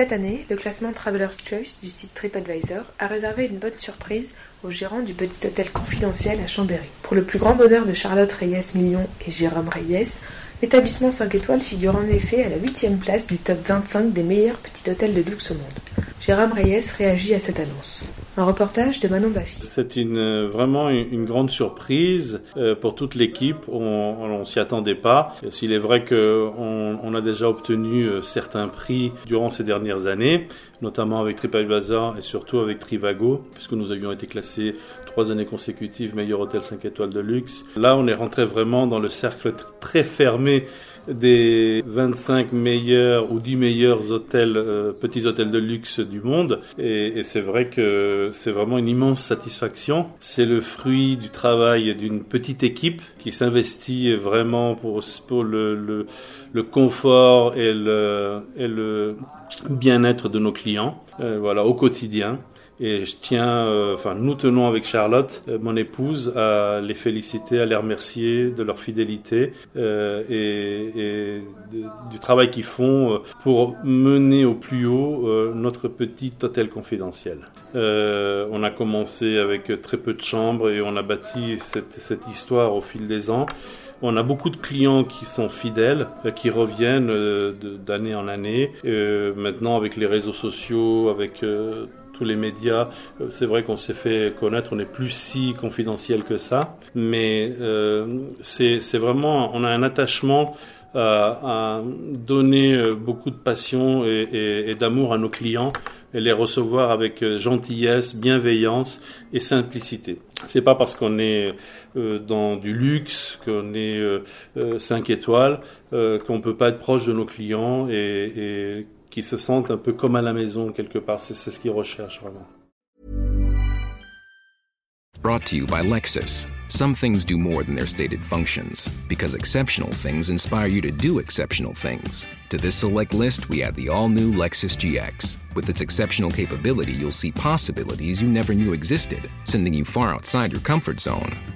Cette année, le classement Traveler's Choice du site TripAdvisor a réservé une bonne surprise au gérant du petit hôtel confidentiel à Chambéry. Pour le plus grand bonheur de Charlotte Reyes-Million et Jérôme Reyes, L'établissement 5 étoiles figure en effet à la huitième place du top 25 des meilleurs petits hôtels de luxe au monde. Jérôme Reyes réagit à cette annonce. Un reportage de Manon Baffy. C'est une, vraiment une, grande surprise euh, pour toute l'équipe. On ne s'y attendait pas. S'il est vrai qu'on on a déjà obtenu euh, certains prix durant ces dernières années, notamment avec TripAdvisor et surtout avec Trivago, puisque nous avions été classés trois années consécutives meilleur hôtel 5 étoiles de luxe. Là, on est rentré vraiment dans le cercle très fermé des 25 meilleurs ou 10 meilleurs hôtels, euh, petits hôtels de luxe du monde. Et, c'est vrai que c'est vraiment une immense satisfaction. C'est le fruit du travail d'une petite équipe qui s'investit vraiment pour, le, confort et le, et le bien-être de nos clients, euh, voilà, au quotidien. Et je tiens, euh, enfin, nous tenons avec Charlotte, euh, mon épouse, à les féliciter, à les remercier de leur fidélité euh, et, du travail qu'ils font pour mener au plus haut notre petit hôtel confidentiel. on a commencé avec très peu de chambres et on a bâti cette, cette histoire au fil des ans. On a beaucoup de clients qui sont fidèles, qui reviennent d'année en année. maintenant, avec les réseaux sociaux, avec les médias, euh, c'est vrai qu'on s'est fait connaître, on n'est plus si confidentiel que ça, mais euh, c'est vraiment, on a un attachement à, donner euh, beaucoup de passion et, d'amour à nos clients et les recevoir avec gentillesse, bienveillance et simplicité. C'est pas parce qu'on est dans du luxe, qu'on est 5 étoiles, qu'on peut pas être proche de nos clients et qui se sentent un peu comme à la maison quelque part. C'est ce qu'ils recherchent vraiment. Brought to you by Lexus. Some things do more than their stated functions, because exceptional things inspire you to do exceptional things. To this select list, we add the all new Lexus GX. With its exceptional capability, you'll see possibilities you never knew existed, sending you far outside your comfort zone.